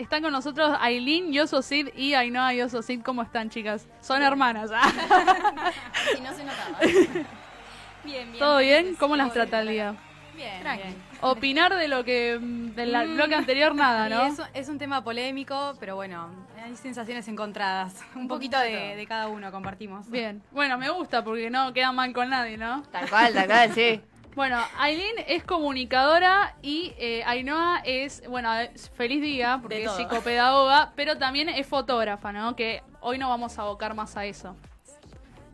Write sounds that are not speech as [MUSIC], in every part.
están con nosotros Aileen Yososid y Ainhoa Yososid. ¿Cómo están, chicas? Son hermanas. [LAUGHS] Si no se notaba. [LAUGHS] bien, bien. ¿Todo bien? ¿Cómo las trata el día? Bien, bien. Opinar de lo que mm, del Mm. bloque anterior nada, ¿no? es, es un tema polémico, pero bueno, hay sensaciones encontradas. Un, poquito poquito de de cada uno compartimos. Bien. Bueno, me gusta porque no queda mal con nadie, ¿no? Tal cual, tal cual, sí. Bueno, Aileen es comunicadora y eh, Ainhoa es, bueno, es- feliz día porque es psicopedagoga, pero también es fotógrafa, ¿no? Que hoy no vamos a abocar más a eso.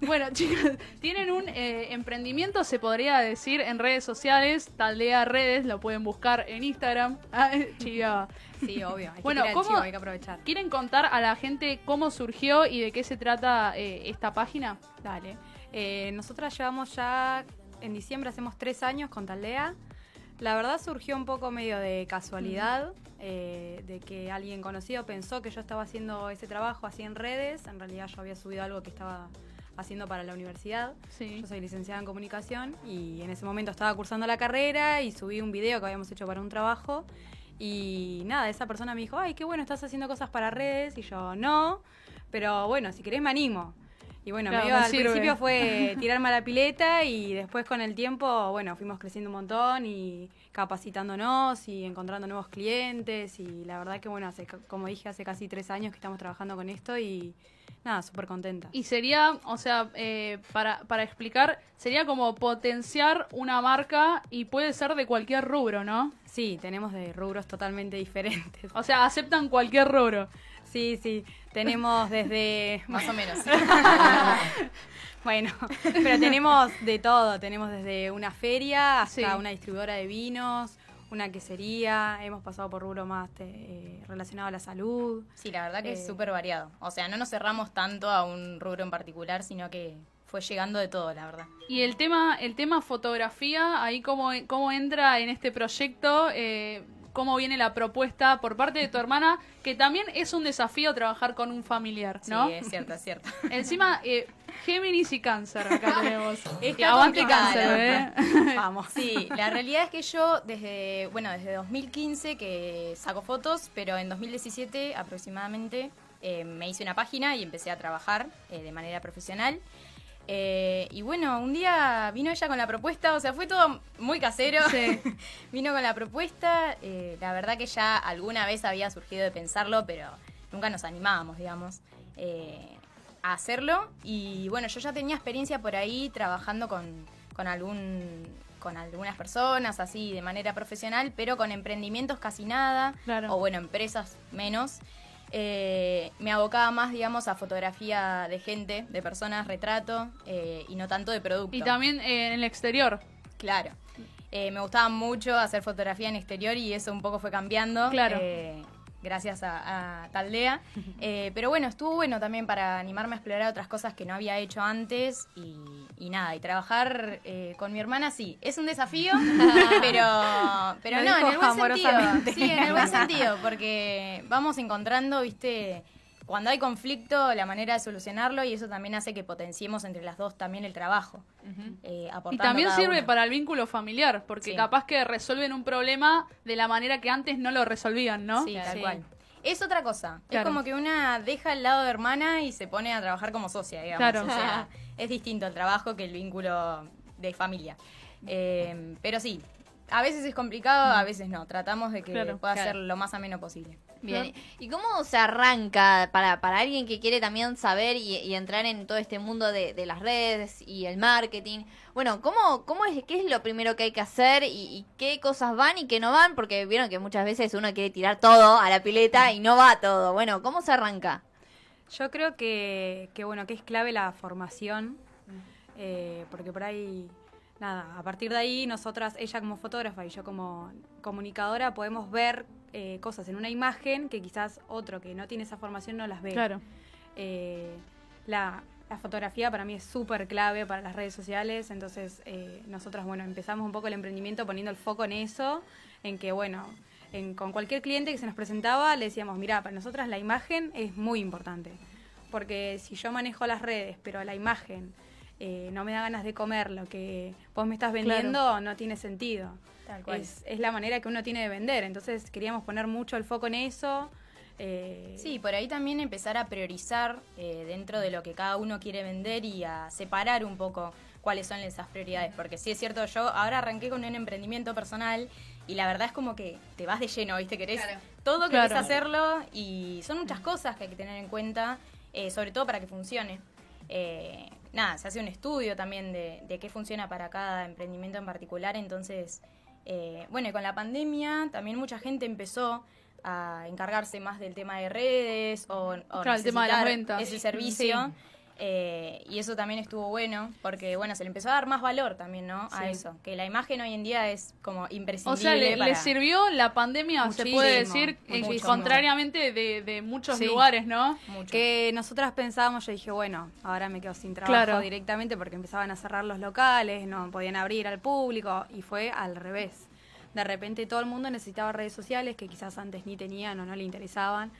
Bueno, [LAUGHS] chicas, tienen un eh, emprendimiento, se podría decir, en redes sociales, Taldea Redes, lo pueden buscar en Instagram. [LAUGHS] Ah, chiva. Sí, obvio. Hay Bueno, que el ¿cómo- chivo, hay que aprovechar. ¿Quieren contar a la gente cómo surgió y de qué se trata eh, esta página? Dale. Eh, nosotras llevamos ya, en diciembre hacemos tres años con Taldea. La verdad surgió un poco medio de casualidad, eh, de que alguien conocido pensó que yo estaba haciendo ese trabajo así en redes. En realidad yo había subido algo que estaba haciendo para la universidad. Sí. Yo soy licenciada en comunicación y en ese momento estaba cursando la carrera y subí un video que habíamos hecho para un trabajo. Y nada, esa persona me dijo, ay, qué bueno, estás haciendo cosas para redes. Y yo, no, pero bueno, si querés me animo. Y bueno, Claro, medio al sirve. principio fue [LAUGHS] tirarme a la pileta y después con el tiempo, bueno, fuimos creciendo un montón y capacitándonos y encontrando nuevos clientes. Y la verdad que, bueno, hace, como dije, hace casi tres años que estamos trabajando con esto y nada, súper contenta. Y sería, o sea, eh, para, para explicar, sería como potenciar una marca y puede ser de cualquier rubro, ¿no? Sí, tenemos de rubros totalmente [LAUGHS] diferentes. O sea, aceptan cualquier rubro. Sí, sí, tenemos desde... [LAUGHS] Más o menos. [LAUGHS] Bueno, pero tenemos de todo, tenemos desde una feria hasta Sí. una distribuidora de vinos, una quesería, hemos pasado por rubro más eh, relacionado a la salud. Sí, la verdad que Eh. es súper variado. O sea, no nos cerramos tanto a un rubro en particular, sino que fue llegando de todo, la verdad. Y el tema, el tema fotografía, ahí cómo, cómo entra en este proyecto, eh, cómo viene la propuesta por parte de tu hermana, que también es un desafío trabajar con un familiar, ¿no? Sí, es cierto, es cierto. [LAUGHS] Encima, eh, Géminis y Cáncer acá tenemos. [LAUGHS] Está Y aguante Cáncer, la ¿eh? [LAUGHS] Vamos. Sí, la realidad es que yo desde, bueno, desde 2015 que saco fotos, pero en 2017 aproximadamente eh, me hice una página y empecé a trabajar eh, de manera profesional. Eh, y bueno, un día vino ella con la propuesta, o sea, fue todo muy casero. Sí. [LAUGHS] vino con la propuesta, eh, la verdad que ya alguna vez había surgido de pensarlo, pero nunca nos animábamos, digamos, eh, a hacerlo. Y bueno, yo ya tenía experiencia por ahí trabajando con, con algún con algunas personas así de manera profesional, pero con emprendimientos casi nada, Claro. o bueno, empresas menos. Eh, me abocaba más, digamos, a fotografía de gente, de personas, retrato, eh, y no tanto de producto. Y también eh, en el exterior. Claro. Eh, me gustaba mucho hacer fotografía en exterior y eso un poco fue cambiando. Claro. Gracias a, a Taldea. [LAUGHS] Eh, pero bueno, estuvo bueno también para animarme a explorar otras cosas que no había hecho antes y, y nada, y trabajar eh, con mi hermana sí, es un desafío, [LAUGHS] pero, pero Lo no, en el buen sentido. Sí, en el buen sentido, porque vamos encontrando, viste, cuando hay conflicto, la manera de solucionarlo y eso también hace que potenciemos entre las dos también el trabajo. eh, Y también sirve una. para el vínculo familiar, porque Sí. capaz que resuelven un problema de la manera que antes no lo resolvían, ¿no? Sí, tal Sí. cual. Es otra cosa. Claro. Es como que una deja el lado de hermana y se pone a trabajar como socia, digamos. Claro. O sea, [LAUGHS] es distinto el trabajo que el vínculo de familia. Eh, pero sí, a veces es complicado, a veces no. Tratamos de que Claro, pueda claro. ser lo más ameno posible. Bien. ¿Y cómo se arranca para, para alguien que quiere también saber y, y entrar en todo este mundo de, de las redes y el marketing? Bueno, ¿cómo, cómo es, ¿qué es lo primero que hay que hacer y, y qué cosas van y qué no van? Porque vieron que muchas veces uno quiere tirar todo a la pileta y no va todo. Bueno, ¿cómo se arranca? Yo creo que, que, bueno, que es clave la formación, eh, porque por ahí, nada, a partir de ahí nosotras, ella como fotógrafa y yo como comunicadora, podemos ver eh, cosas en una imagen que quizás otro que no tiene esa formación no las ve. Claro. Eh, la, la fotografía para mí es súper clave para las redes sociales, entonces eh, nosotras, bueno, empezamos un poco el emprendimiento poniendo el foco en eso, en que, bueno, en- con cualquier cliente que se nos presentaba le decíamos, mira, para nosotras la imagen es muy importante, porque si yo manejo las redes, pero la imagen eh, no me da ganas de comer lo que vos me estás vendiendo, no tiene sentido. Tal cual. Es, es la manera que uno tiene de vender, entonces queríamos poner mucho el foco en eso. Eh, Sí, por ahí también empezar a priorizar eh, dentro de lo que cada uno quiere vender y a separar un poco cuáles son esas prioridades. Porque sí es cierto, yo ahora arranqué con un emprendimiento personal y la verdad es como que te vas de lleno, ¿viste? Querés Claro. todo, querés Claro. hacerlo y son muchas cosas que hay que tener en cuenta, eh, sobre todo para que funcione. Eh, nada, se hace un estudio también de, de qué funciona para cada emprendimiento en particular, entonces, eh, bueno, y con la pandemia también mucha gente empezó a encargarse más del tema de redes o, o Claro, el tema de las ventas. ese servicio. Sí. Eh, y eso también estuvo bueno, porque bueno, se le empezó a dar más valor también, ¿no? A Sí. eso, que la imagen hoy en día es como imprescindible. O sea, le, para- le sirvió la pandemia, se puede decir, eh, contrariamente de, de muchos Sí. lugares, ¿no? mucho. Que nosotras pensábamos, yo dije, bueno, ahora me quedo sin trabajo Claro. directamente porque empezaban a cerrar los locales, no podían abrir al público y fue al revés. De repente todo el mundo necesitaba redes sociales que quizás antes ni tenían o no le interesaban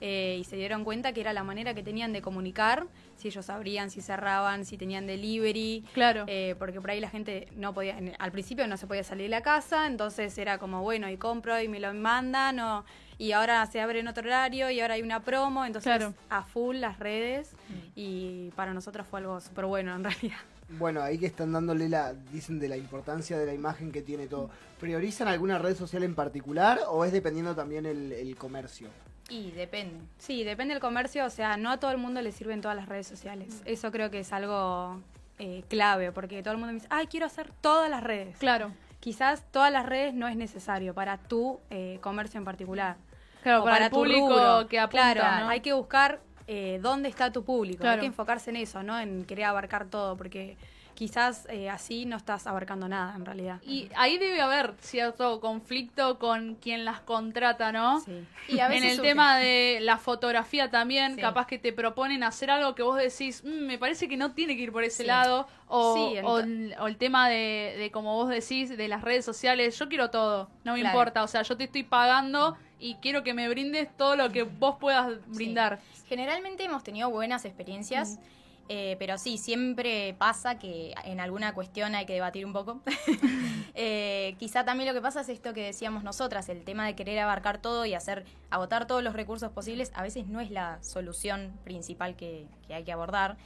eh, y se dieron cuenta que era la manera que tenían de comunicar, si ellos abrían, si cerraban, si tenían delivery. Claro. Eh, porque por ahí la gente no podía, en- al principio no se podía salir de la casa, entonces era como, bueno, y compro y me lo mandan, o, y ahora se abre en otro horario y ahora hay una promo, entonces Claro. a full las redes y para nosotros fue algo súper bueno en realidad. Bueno, ahí que están dándole la, dicen de la importancia de la imagen que tiene todo. ¿Priorizan alguna red social en particular o es dependiendo también el, el comercio? Y depende. Sí, depende del comercio, o sea, no a todo el mundo le sirven todas las redes sociales. Eso creo que es algo eh, clave, porque todo el mundo me dice, ay, quiero hacer todas las redes. Claro. Quizás todas las redes no es necesario para tu eh, comercio en particular. Claro, o para, el tu público rubro. que apunta, Claro, ¿no? hay que buscar eh, dónde está tu público. Claro. Hay que enfocarse en eso, ¿no? En querer abarcar todo, porque quizás eh, así no estás abarcando nada en realidad. Y ahí debe haber cierto conflicto con quien las contrata, ¿no? Sí. Y a veces en el surge- tema de la fotografía también, Sí. capaz que te proponen hacer algo que vos decís, "Mm, me parece que no tiene que ir por ese Sí. lado, o, o el, o el tema de, de, como vos decís, de las redes sociales, yo quiero todo, no me Claro. importa, o sea, yo te estoy pagando y quiero que me brindes todo lo que vos puedas brindar. Generalmente hemos tenido buenas experiencias, eh, pero sí, siempre pasa que en alguna cuestión hay que debatir un poco. [LAUGHS] Eh, quizá también lo que pasa es esto que decíamos nosotras, el tema de querer abarcar todo y hacer, agotar todos los recursos posibles, a veces no es la solución principal que, que hay que abordar.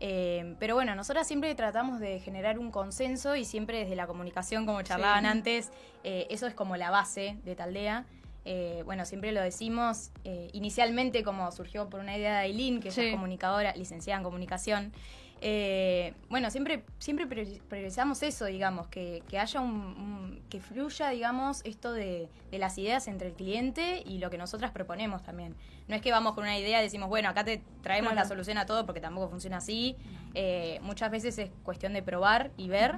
Eh, pero bueno, nosotras siempre tratamos de generar un consenso y siempre desde la comunicación, como charlaban Sí. antes, eh, eso es como la base de Taldea. Eh, bueno, siempre lo decimos, eh, inicialmente como surgió por una idea de Aileen, que Sí. es comunicadora, licenciada en comunicación. eh, bueno, siempre, siempre priori- priorizamos eso, digamos, que, que haya un, un- que fluya, digamos, esto de, de las ideas entre el cliente y lo que nosotras proponemos también. No es que vamos con una idea y decimos, bueno, acá te traemos Claro. la solución a todo, porque tampoco funciona así. Eh, muchas veces es cuestión de probar y ver.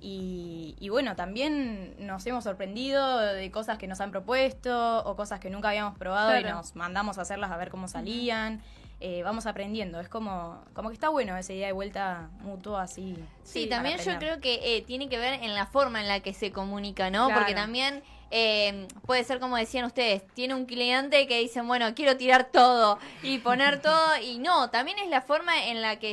Y, y bueno, también nos hemos sorprendido de cosas que nos han propuesto o cosas que nunca habíamos probado y nos mandamos a hacerlas a ver cómo salían. Eh, vamos aprendiendo, es como, como que está bueno esa idea de vuelta mutua así. Sí, también yo creo que eh, tiene que ver en la forma en la que se comunica, ¿no? Claro. Porque también eh, puede ser como decían ustedes, tiene un cliente que dicen, bueno, quiero tirar todo y poner [LAUGHS] todo, y no, también es la forma en la que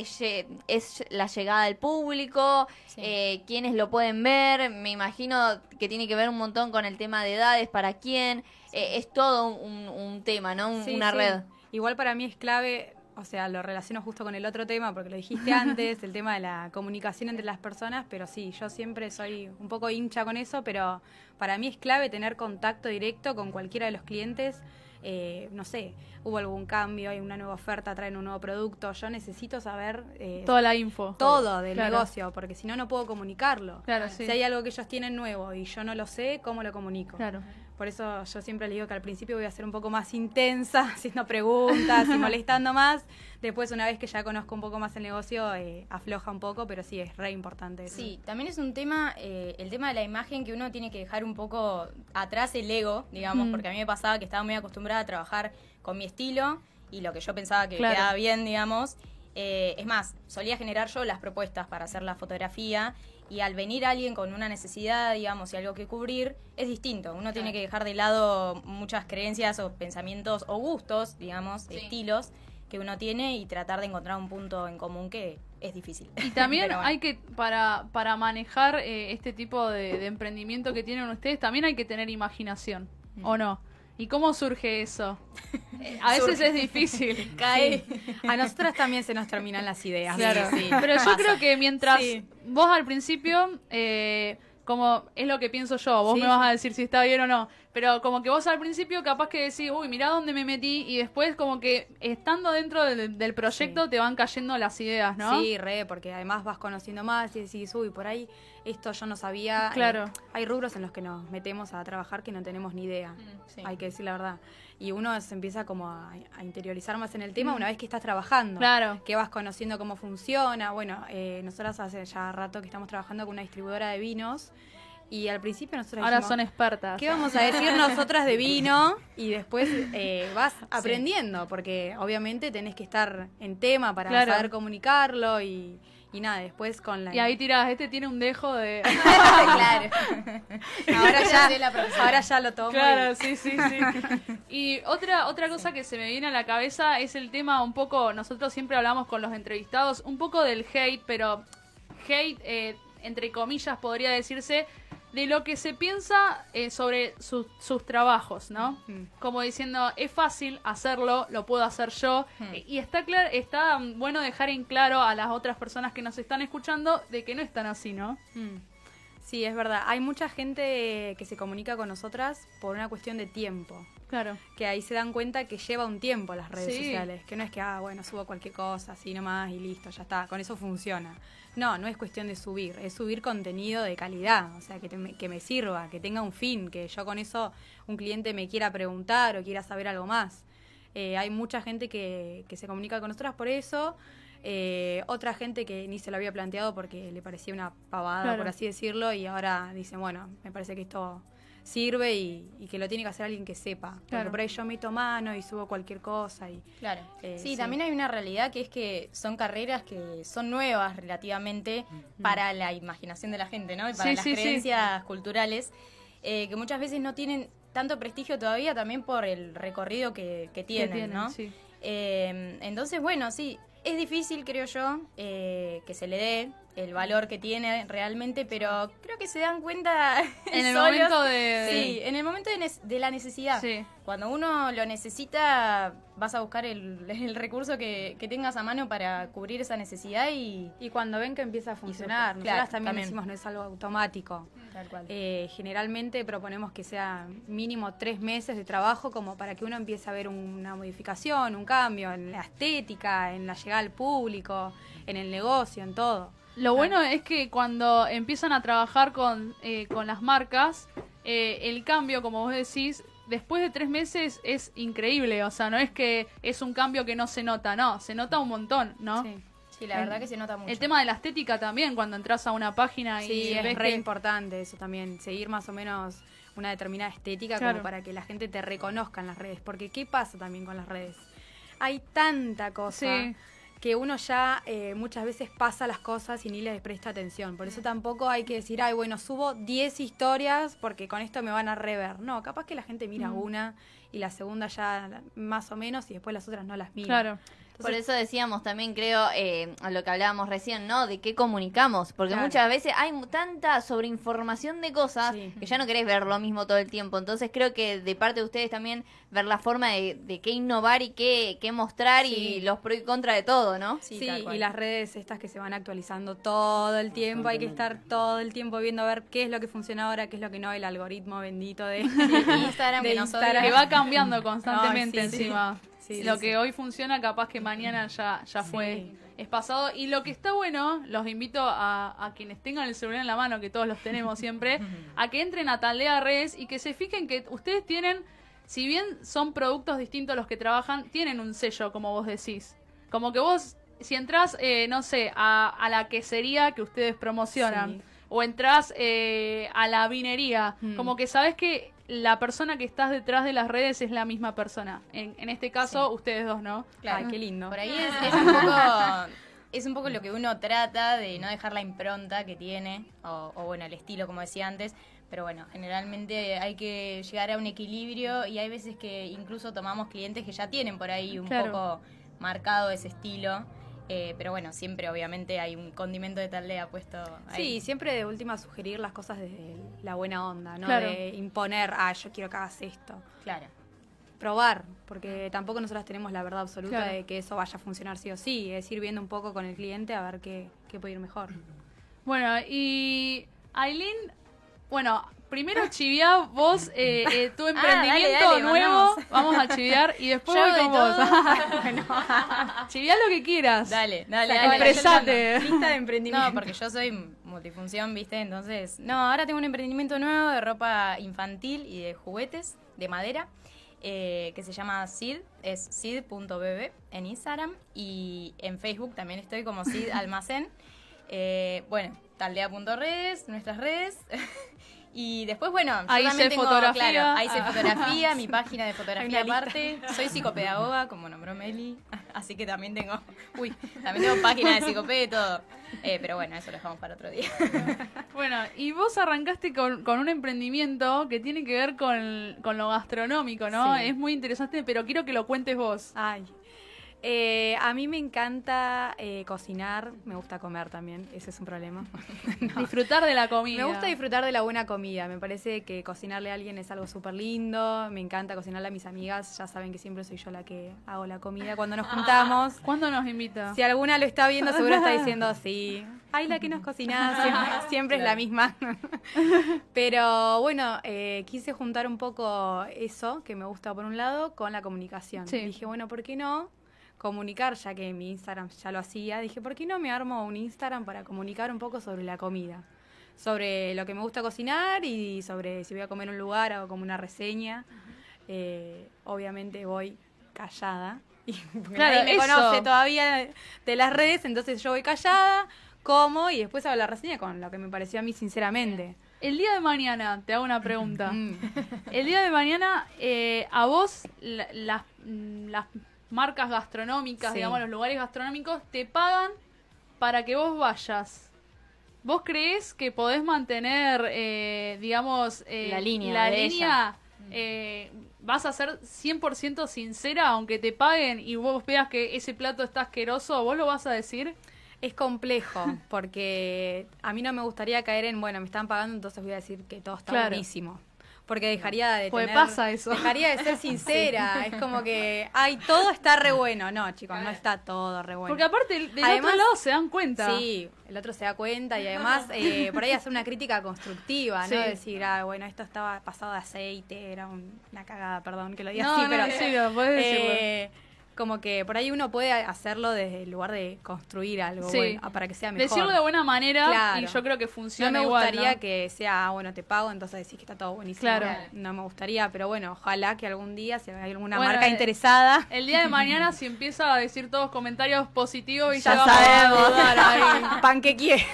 es la llegada del público, Sí. eh, quienes lo pueden ver, me imagino que tiene que ver un montón con el tema de edades, para quién, eh, es todo un, un tema, ¿no? Un- Sí, una red. Igual para mí es clave, o sea, lo relaciono justo con el otro tema, porque lo dijiste antes, el tema de la comunicación entre las personas, pero sí, yo siempre soy un poco hincha con eso, pero para mí es clave tener contacto directo con cualquiera de los clientes. Eh, no sé, hubo algún cambio, hay una nueva oferta, traen un nuevo producto, yo necesito saber eh, Toda la info. todo del Claro. negocio, porque si no, no puedo comunicarlo. Claro, sí. Si hay algo que ellos tienen nuevo y yo no lo sé, ¿cómo lo comunico? Claro. Por eso yo siempre le digo que al principio voy a ser un poco más intensa, [LAUGHS] haciendo preguntas y molestando más. Después, una vez que ya conozco un poco más el negocio, eh, afloja un poco, pero sí, es re importante eso. Sí, también es un tema, eh, el tema de la imagen que uno tiene que dejar un poco atrás el ego, digamos, Mm. porque a mí me pasaba que estaba muy acostumbrada a trabajar con mi estilo y lo que yo pensaba que Claro. quedaba bien, digamos. Eh, es más, solía generar yo las propuestas para hacer la fotografía y al venir alguien con una necesidad, digamos, y algo que cubrir, es distinto. Uno tiene que dejar de lado muchas creencias o pensamientos o gustos, digamos, Sí. estilos que uno tiene y tratar de encontrar un punto en común que es difícil. Y también [LAUGHS] bueno. hay que, para, para manejar eh, este tipo de, de emprendimiento que tienen ustedes, también hay que tener imaginación, ¿o no? ¿Y cómo surge eso? [LAUGHS] A veces es difícil. [LAUGHS] Cae. A nosotras también se nos terminan las ideas. Claro. sí, Pero yo pasa. creo que mientras Sí. Vos al principio, eh, como es lo que pienso yo, vos Sí. me vas a decir si está bien o no, pero como que vos al principio capaz que decís, uy, mirá dónde me metí, y después como que estando dentro del, del proyecto Sí. te van cayendo las ideas, ¿no? Sí, re, porque además vas conociendo más y decís, uy, por ahí esto yo no sabía. Claro. Eh, hay rubros en los que nos metemos a trabajar que no tenemos ni idea. sí. Hay que decir la verdad. Y uno se empieza como a, a interiorizar más en el tema una vez que estás trabajando. Claro. Que vas conociendo cómo funciona. Bueno, eh, nosotras hace ya rato que estamos trabajando con una distribuidora de vinos. Y al principio nosotros Ahora dijimos, son expertas. ¿Qué vamos a decir nosotras de vino? [LAUGHS] Y después eh, vas aprendiendo, porque obviamente tenés que estar en tema para Claro. saber comunicarlo y, y nada, después con la... Y ahí tirás, este tiene un dejo de... [LAUGHS] claro. ahora ya, ahora lo tomo. y- Claro, sí, sí, sí. [LAUGHS] Y otra, otra cosa que se me viene a la cabeza es el tema un poco, nosotros siempre hablamos con los entrevistados, un poco del hate, pero hate, eh, entre comillas, podría decirse, de lo que se piensa eh, sobre sus- sus trabajos, ¿no? Mm. Como diciendo, es fácil hacerlo, lo puedo hacer yo. Eh, Y está, clar- está mm, bueno dejar en claro a las otras personas que nos están escuchando de que no están así, ¿no? Mm. Sí, es verdad. Hay mucha gente que se comunica con nosotras por una cuestión de tiempo. Claro. Que ahí se dan cuenta que lleva un tiempo las redes Sí. sociales. Que no es que, ah, bueno, subo cualquier cosa, así nomás y listo, ya está. Con eso funciona. No, no es cuestión de subir. Es subir contenido de calidad. O sea, que, te- que me sirva, que tenga un fin. Que yo con eso un cliente me quiera preguntar o quiera saber algo más. Eh, hay mucha gente que, que se comunica con nosotras por eso. Eh, otra gente que ni se lo había planteado porque le parecía una pavada, Claro. por así decirlo, y ahora dicen, bueno, me parece que esto sirve y, y que lo tiene que hacer alguien que sepa. Porque Claro. por ahí yo meto mano y subo cualquier cosa y Claro. Eh, sí, sí. también hay una realidad que es que son carreras que son nuevas relativamente para la imaginación de la gente, ¿no? Y para Sí, las sí, creencias culturales, eh, que muchas veces no tienen tanto prestigio todavía también por el recorrido que, tienen, tienen, ¿no? Eh, entonces, bueno, sí, es difícil, creo yo, eh, que se le dé el valor que tiene realmente, pero creo que se dan cuenta [LAUGHS] En el solos. momento de- Sí, en el momento de, de la necesidad. Sí. Cuando uno lo necesita, vas a buscar el, [LAUGHS] el recurso que, que tengas a mano para cubrir esa necesidad y... Y cuando ven que empieza a funcionar, nosotras Claro, también, también. decimos no es algo automático. Tal cual. Eh, generalmente proponemos que sea mínimo tres meses de trabajo como para que uno empiece a ver una modificación, un cambio en la estética, en la llegada al público, en el negocio, en todo. Lo bueno es que cuando empiezan a trabajar con, eh, con las marcas, eh, el cambio, como vos decís, después de tres meses es increíble. O sea, no es que es un cambio que no se nota, no, se nota un montón, ¿no? Sí, Sí, la verdad que se nota mucho. El tema de la estética también, cuando entras a una página y Sí, es ves re que... importante eso también, seguir más o menos una determinada estética Claro. como para que la gente te reconozca en las redes. Porque ¿qué pasa también con las redes? Hay tanta cosa Sí. Que uno ya eh, muchas veces pasa las cosas y ni les presta atención. Por eso tampoco hay que decir, ay, bueno, subo 10 historias porque con esto me van a rever. No, capaz que la gente mira Mm. una y la segunda ya más o menos y después las otras no las mira. Claro. Por eso decíamos también, creo, eh, a lo que hablábamos recién, ¿no? De qué comunicamos. Porque Claro. muchas veces hay tanta sobreinformación de cosas Sí. que ya no querés ver lo mismo todo el tiempo. Entonces creo que de parte de ustedes también ver la forma de, de qué innovar y qué, qué mostrar y los pro y contra de todo, ¿no? Sí, y las redes estas que se van actualizando todo el tiempo, hay que estar todo el tiempo viendo a ver qué es lo que funciona ahora, qué es lo que no, el algoritmo bendito de [LAUGHS] Instagram de que nos Instagram. Que va cambiando [LAUGHS] constantemente sí. encima. Sí, lo sí, que sí. hoy funciona, capaz que mañana ya, ya fue, es pasado. Y lo que está bueno, los invito a, a quienes tengan el celular en la mano, que todos los tenemos siempre, [LAUGHS] a que entren a Taldea Redes y que se fijen que ustedes tienen, si bien son productos distintos los que trabajan, tienen un sello, como vos decís. Como que vos, si entras, eh, no sé, a, a la quesería que ustedes promocionan, o entras eh, a la vinería, Mm. como que sabes que la persona que estás detrás de las redes es la misma persona. En, en este caso, ustedes dos, ¿no? Claro. Ay, qué lindo. Por ahí es, [LAUGHS] es un poco es un poco lo que uno trata de no dejar la impronta que tiene o, o, bueno el estilo como decía antes pero bueno generalmente hay que llegar a un equilibrio y hay veces que incluso tomamos clientes que ya tienen por ahí un Claro. poco marcado ese estilo eh, pero bueno siempre obviamente hay un condimento de taldea puesto ahí. Sí, siempre de última sugerir las cosas desde la buena onda, ¿no? Claro. De imponer, ah, yo quiero que hagas esto. claro probar, porque tampoco nosotros tenemos la verdad absoluta Claro. de que eso vaya a funcionar sí o sí, es ir viendo un poco con el cliente a ver qué, qué puede ir mejor. Bueno, y Aileen, bueno, primero chiviá vos eh, eh, tu [LAUGHS] emprendimiento dale, nuevo, vamos a chiviar y después voy con vos. [LAUGHS] [LAUGHS] todo. chiviá lo que quieras. Dale, dale, dale. expresate. Lista de emprendimiento. No, porque yo soy multifunción, ¿viste? Entonces, no, ahora tengo un emprendimiento nuevo de ropa infantil y de juguetes de madera eh, que se llama Sid, es sid.bb en Instagram y en Facebook también estoy como Sid Almacén. Eh, bueno, taldea.redes, nuestras redes. Y después, bueno, yo Ahí también tengo, fotografía. claro, ahí sé Ah. fotografía, mi [LAUGHS] página de fotografía aparte. Soy psicopedagoga, como nombró Meli, [LAUGHS] así que también tengo, [LAUGHS] uy, también tengo página de psicoped y todo. Eh, pero bueno, eso lo dejamos para otro día. Bueno, y vos arrancaste con, con un emprendimiento que tiene que ver con, con lo gastronómico, ¿no? Sí. Es muy interesante, pero quiero que lo cuentes vos. Ay. Eh, a mí me encanta eh, cocinar, me gusta comer también, ese es un problema. [LAUGHS] Disfrutar de la comida. Me gusta disfrutar de la buena comida, me parece que cocinarle a alguien es algo súper lindo, me encanta cocinarle a mis amigas, ya saben que siempre soy yo la que hago la comida cuando nos juntamos. ¿Cuándo nos invita? Si alguna lo está viendo, seguro está diciendo sí. Ay, la que nos cocina, [LAUGHS] siempre, siempre es la misma. [LAUGHS] Pero bueno, eh, quise juntar un poco eso, que me gusta por un lado, con la comunicación. Sí. Dije, bueno, ¿por qué no comunicar, ya que mi Instagram ya lo hacía? Dije, ¿por qué no me armo un Instagram para comunicar un poco sobre la comida? Sobre lo que me gusta cocinar y sobre si voy a comer en un lugar, hago como una reseña. Eh, obviamente voy callada. [LAUGHS] Y Claro, nadie me eso. conoce todavía de las redes, entonces yo voy callada, como y después hago la reseña con lo que me pareció a mí sinceramente. El día de mañana, te hago una pregunta. Mm. El día de mañana, eh, a vos, la- las, mm, las marcas gastronómicas, Sí. digamos, los lugares gastronómicos, te pagan para que vos vayas. ¿Vos crees que podés mantener, eh, digamos, eh, La línea la línea, eh, vas a ser 100% sincera, aunque te paguen y vos veas que ese plato está asqueroso, vos lo vas a decir? Es complejo, porque a mí no me gustaría caer en, bueno, me están pagando, entonces voy a decir que todo está Claro. buenísimo. Porque dejaría de Porque tener- pasa eso. Dejaría de ser [LAUGHS] sincera. Es como que, [LAUGHS] ay, todo está re bueno. No, chicos, no está todo re bueno. Porque aparte, del Además- otro lado se dan cuenta. Sí, el otro se da cuenta y además [LAUGHS] eh, por ahí hacer una crítica constructiva, ¿no? Sí. Decir, ah, bueno, esto estaba pasado de aceite, era un- una cagada, perdón que lo diga No, así, no, pero sí, podés decirlo. Como que por ahí uno puede hacerlo desde el lugar de construir algo Sí. bueno, para que sea mejor. Decirlo de buena manera Claro. y yo creo que no funciona me igual, gustaría ¿no? que sea, ah, bueno, te pago, entonces decís que está todo buenísimo. Claro. No me gustaría, pero bueno, ojalá que algún día, si hay alguna Bueno, marca eh, interesada, El día de mañana, si empieza a decir todos comentarios positivos y ya vamos a sabemos, dar ahí. [LAUGHS] panqueque.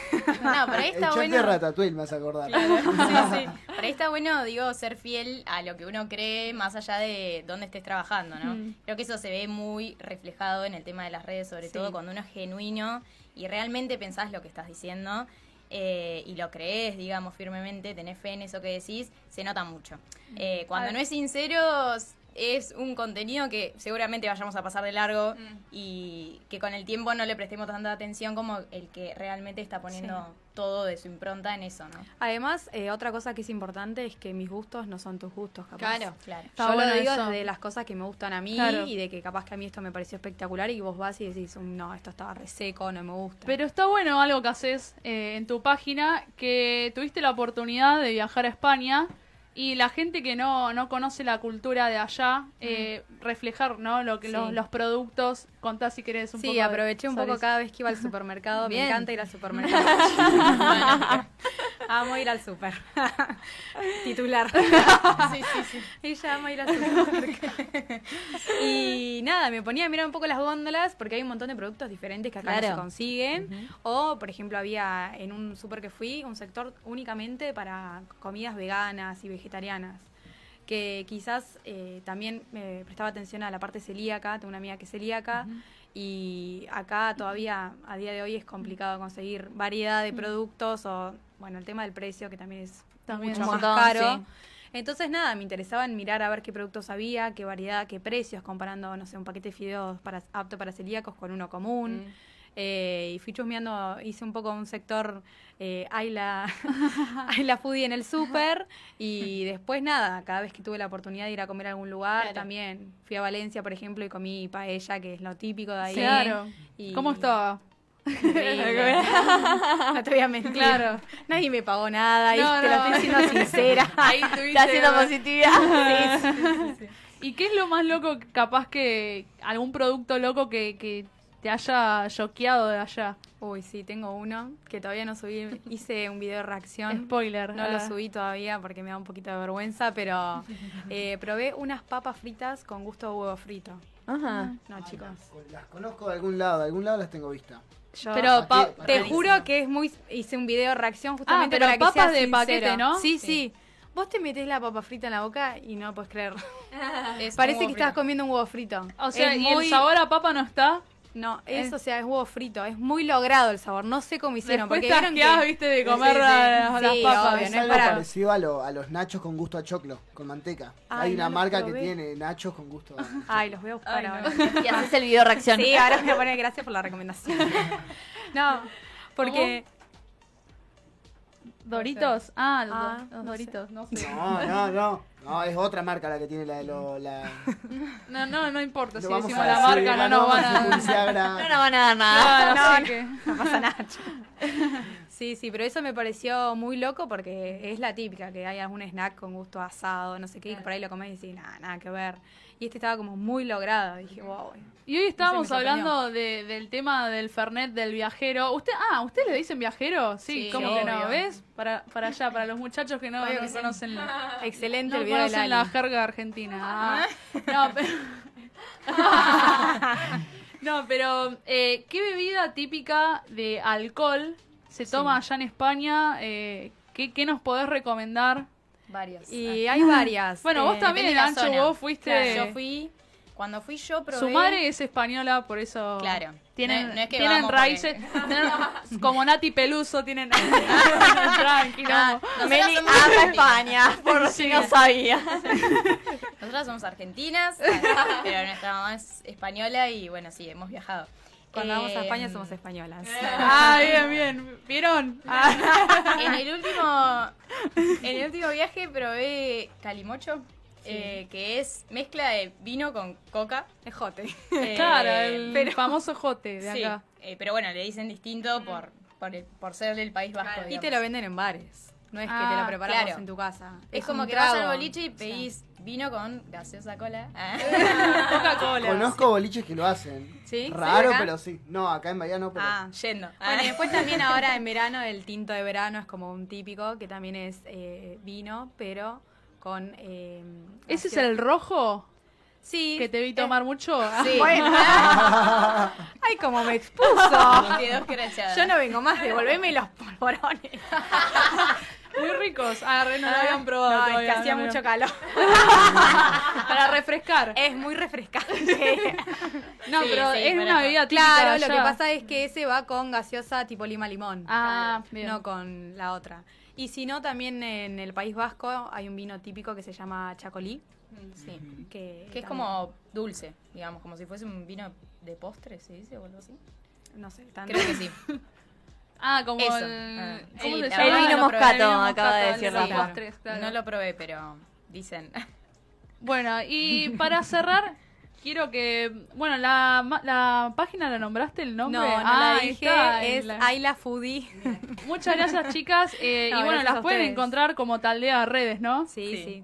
No, por ahí El está chef bueno. de Ratatouille me vas a acordar. [LAUGHS] Sí, sí. [LAUGHS] Por ahí está bueno, digo, ser fiel a lo que uno cree más allá de dónde estés trabajando, ¿no? Mm. Creo que eso se ve muy reflejado en el tema de las redes, sobre Sí. todo cuando uno es genuino y realmente pensás lo que estás diciendo eh, y lo crees, digamos, firmemente, tenés fe en eso que decís, se nota mucho. Eh, cuando no es sincero, es un contenido que seguramente vayamos a pasar de largo y que con el tiempo no le prestemos tanta atención como el que realmente está poniendo todo de su impronta en eso, ¿no? Además, eh, otra cosa que es importante es que mis gustos no son tus gustos, capaz. Claro. Claro. Está Yo bueno lo digo eso. desde las cosas que me gustan a mí Claro. y de que capaz que a mí esto me pareció espectacular y vos vas y decís, "Mm, no, esto estaba reseco, no me gusta. Pero está bueno algo que haces eh, en tu página, que tuviste la oportunidad de viajar a España y la gente que no, no conoce la cultura de allá, eh, reflejar ¿no? lo que Sí. los, los productos, contá si querés un poco. Sí, de- aproveché un poco cada vez que iba al supermercado. Bien. Me encanta ir al supermercado. [LAUGHS] Amo ir al super. [LAUGHS] Titular. Sí, sí, sí. [LAUGHS] Ella ama ir al supermercado. y nada, me ponía a mirar un poco las góndolas porque hay un montón de productos diferentes que acá no se consiguen. O, por ejemplo, había en un super que fui un sector únicamente para comidas veganas y vegetarianas. Que quizás eh, también me prestaba atención a la parte celíaca. Tengo una amiga que es celíaca. Y acá todavía, a día de hoy, es complicado conseguir variedad de productos o, bueno, el tema del precio, que también es También mucho es más montón, caro. sí. Entonces, nada, me interesaba en mirar a ver qué productos había, qué variedad, qué precios, comparando, no sé, un paquete de fideos para, apto para celíacos con uno común. Eh, y fui chusmeando, hice un poco un sector eh, Ayla, [LAUGHS] Ayla Foodie en el súper y después nada, cada vez que tuve la oportunidad de ir a comer a algún lugar Claro. también. Fui a Valencia, por ejemplo, y comí paella, que es lo típico de ahí. Claro. Y- ¿Cómo estaba? [LAUGHS] No te voy a mentir. Claro. Nadie me pagó nada y No, te no. lo estoy diciendo sincera. [LAUGHS] Ahí tuviste- Está haciendo positividad. ¿Y qué es lo más loco, capaz que algún producto loco que, que te haya choqueado de allá? Uy, sí, tengo uno que todavía no subí. Hice un video de reacción. Spoiler. No lo ah. subí todavía porque me da un poquito de vergüenza, pero [LAUGHS] eh, probé unas papas fritas con gusto de huevo frito. Ajá. No, chicos. Las conozco de algún lado, de algún lado las tengo vista. Yo Pero pa- Paquete- te paquete. juro que es muy. Hice un video de reacción justamente Ah, pero para que papas sea de paquete, sincero. ¿no? Sí, Sí. sí. Vos te metés la papa frita en la boca y no puedes creer. [LAUGHS] Es Parece que huevo estás frito. comiendo un huevo frito. O sea, Es ¿y muy- el sabor a papa no está? No, es, Es- o sea, es huevo frito. Es muy logrado el sabor. No sé cómo hicieron. Después porque te vieron que- viste, de comer sí, sí. las, las Sí, papas. obvio, Es no es algo para- parecido a, lo- a los nachos con gusto a choclo, con manteca. Ay, Hay una no marca que tiene nachos con gusto a Ay, los voy a buscar Ay, no. ahora. Y haces el video reacción. Sí, ahora me voy a poner gracias por la recomendación. [LAUGHS] no, porque. ¿Doritos? Ah, los, Ah, los no Doritos, no sé. No, no, no. No, es otra marca la que tiene la de lo, la... No, no, no importa. Lo Si vamos decimos a la decir, marca, no nos van a No nos van a dar nada. No, no. que- No pasa nada. [LAUGHS] Sí, sí, pero eso me pareció muy loco porque es la típica, que hay algún snack con gusto asado, no sé qué, y por ahí lo comés y decís, nada, nada que ver. Y este estaba como muy logrado. Y dije, wow. Y hoy estábamos hablando de- del tema del Fernet del viajero. ¿Usted, ah, ¿ustedes le dicen viajero? Sí, Sí, ¿cómo que no? ¿Ves? Para, para allá, para los muchachos que no, que conocen, la, [LAUGHS] Excelente no el video de conocen la jerga argentina. Ah. No, pero... [LAUGHS] no, pero eh, ¿qué bebida típica de alcohol se toma allá en España? Eh, ¿qué, qué nos podés recomendar? Varios. Y hay varias. Bueno, vos eh, también, Ancho, zona. vos fuiste... Claro, yo fui. Cuando fui yo probé. Su madre es española, por eso. Claro. Tienen, No- no es que tienen raíces. porque- [LAUGHS] como Nati Peluso, tienen. Tranquilo. Ah, Meli somos ama argentinas. España, por si no sabía. Nosotras somos argentinas, [LAUGHS] pero nuestra mamá es española y bueno, sí, hemos viajado. Cuando vamos a Eh, España somos españolas. [LAUGHS] Ah, bien, bien. ¿Vieron? Ah, [LAUGHS] En el último, en el último viaje probé calimocho, eh, que es mezcla de vino con coca. Es jote. Eh, claro, el pero- famoso jote de sí, acá. eh, pero bueno, le dicen distinto por, por, el- por ser del País Vasco. Y digamos. te lo venden en bares. No es que te Ah, lo preparamos claro. en tu casa. Es, como que vas al boliche y pedís vino con gaseosa cola. [LAUGHS] Ah. Coca-Cola. Conozco boliches que lo hacen. ¿Sí? Raro, pero sí. No, acá en Bahía no, pero... Ah, Yendo. Bueno, y después también [LAUGHS] ahora en verano, el tinto de verano es como un típico, que también es eh, vino, pero con... eh, ¿Ese es el rojo? Sí. Que te vi tomar mucho. Ah, Sí. Bueno. [LAUGHS] Ay, como me expuso. Yo no vengo más, devolveme los polvorones. Muy ricos. Ah, re, no lo habían probado. No, es que hacía no mucho calor. [LAUGHS] Para refrescar. Es muy refrescante. [LAUGHS] No, Sí, pero sí, es una bebida típica. claro, lo que pasa es que ese va con gaseosa tipo lima limón. Ah, bien. no con la otra. Y si no, también en el País Vasco hay un vino típico que se llama chacolí. Sí. Que, Que es como dulce, digamos, como si fuese un vino de postre, ¿se dice o algo así? No sé, Creo que sí. [LAUGHS] Ah, como Eso. el. Ah. ¿Cómo Sí, se la llama? verdad vino no lo probé. moscato, El vino acaba de moscato, decir el de los Rafa. postres, claro. No lo probé, pero dicen. [LAUGHS] Bueno, y [LAUGHS] para cerrar, quiero que. Bueno, la, ma- la página la nombraste el No, nombre. no Ah, la dije, está, es Ayla Foodie. Muchas gracias, [LAUGHS] chicas. eh, No, y bueno, las pueden ustedes. encontrar como Taldea Redes, ¿no? Sí, Sí. sí.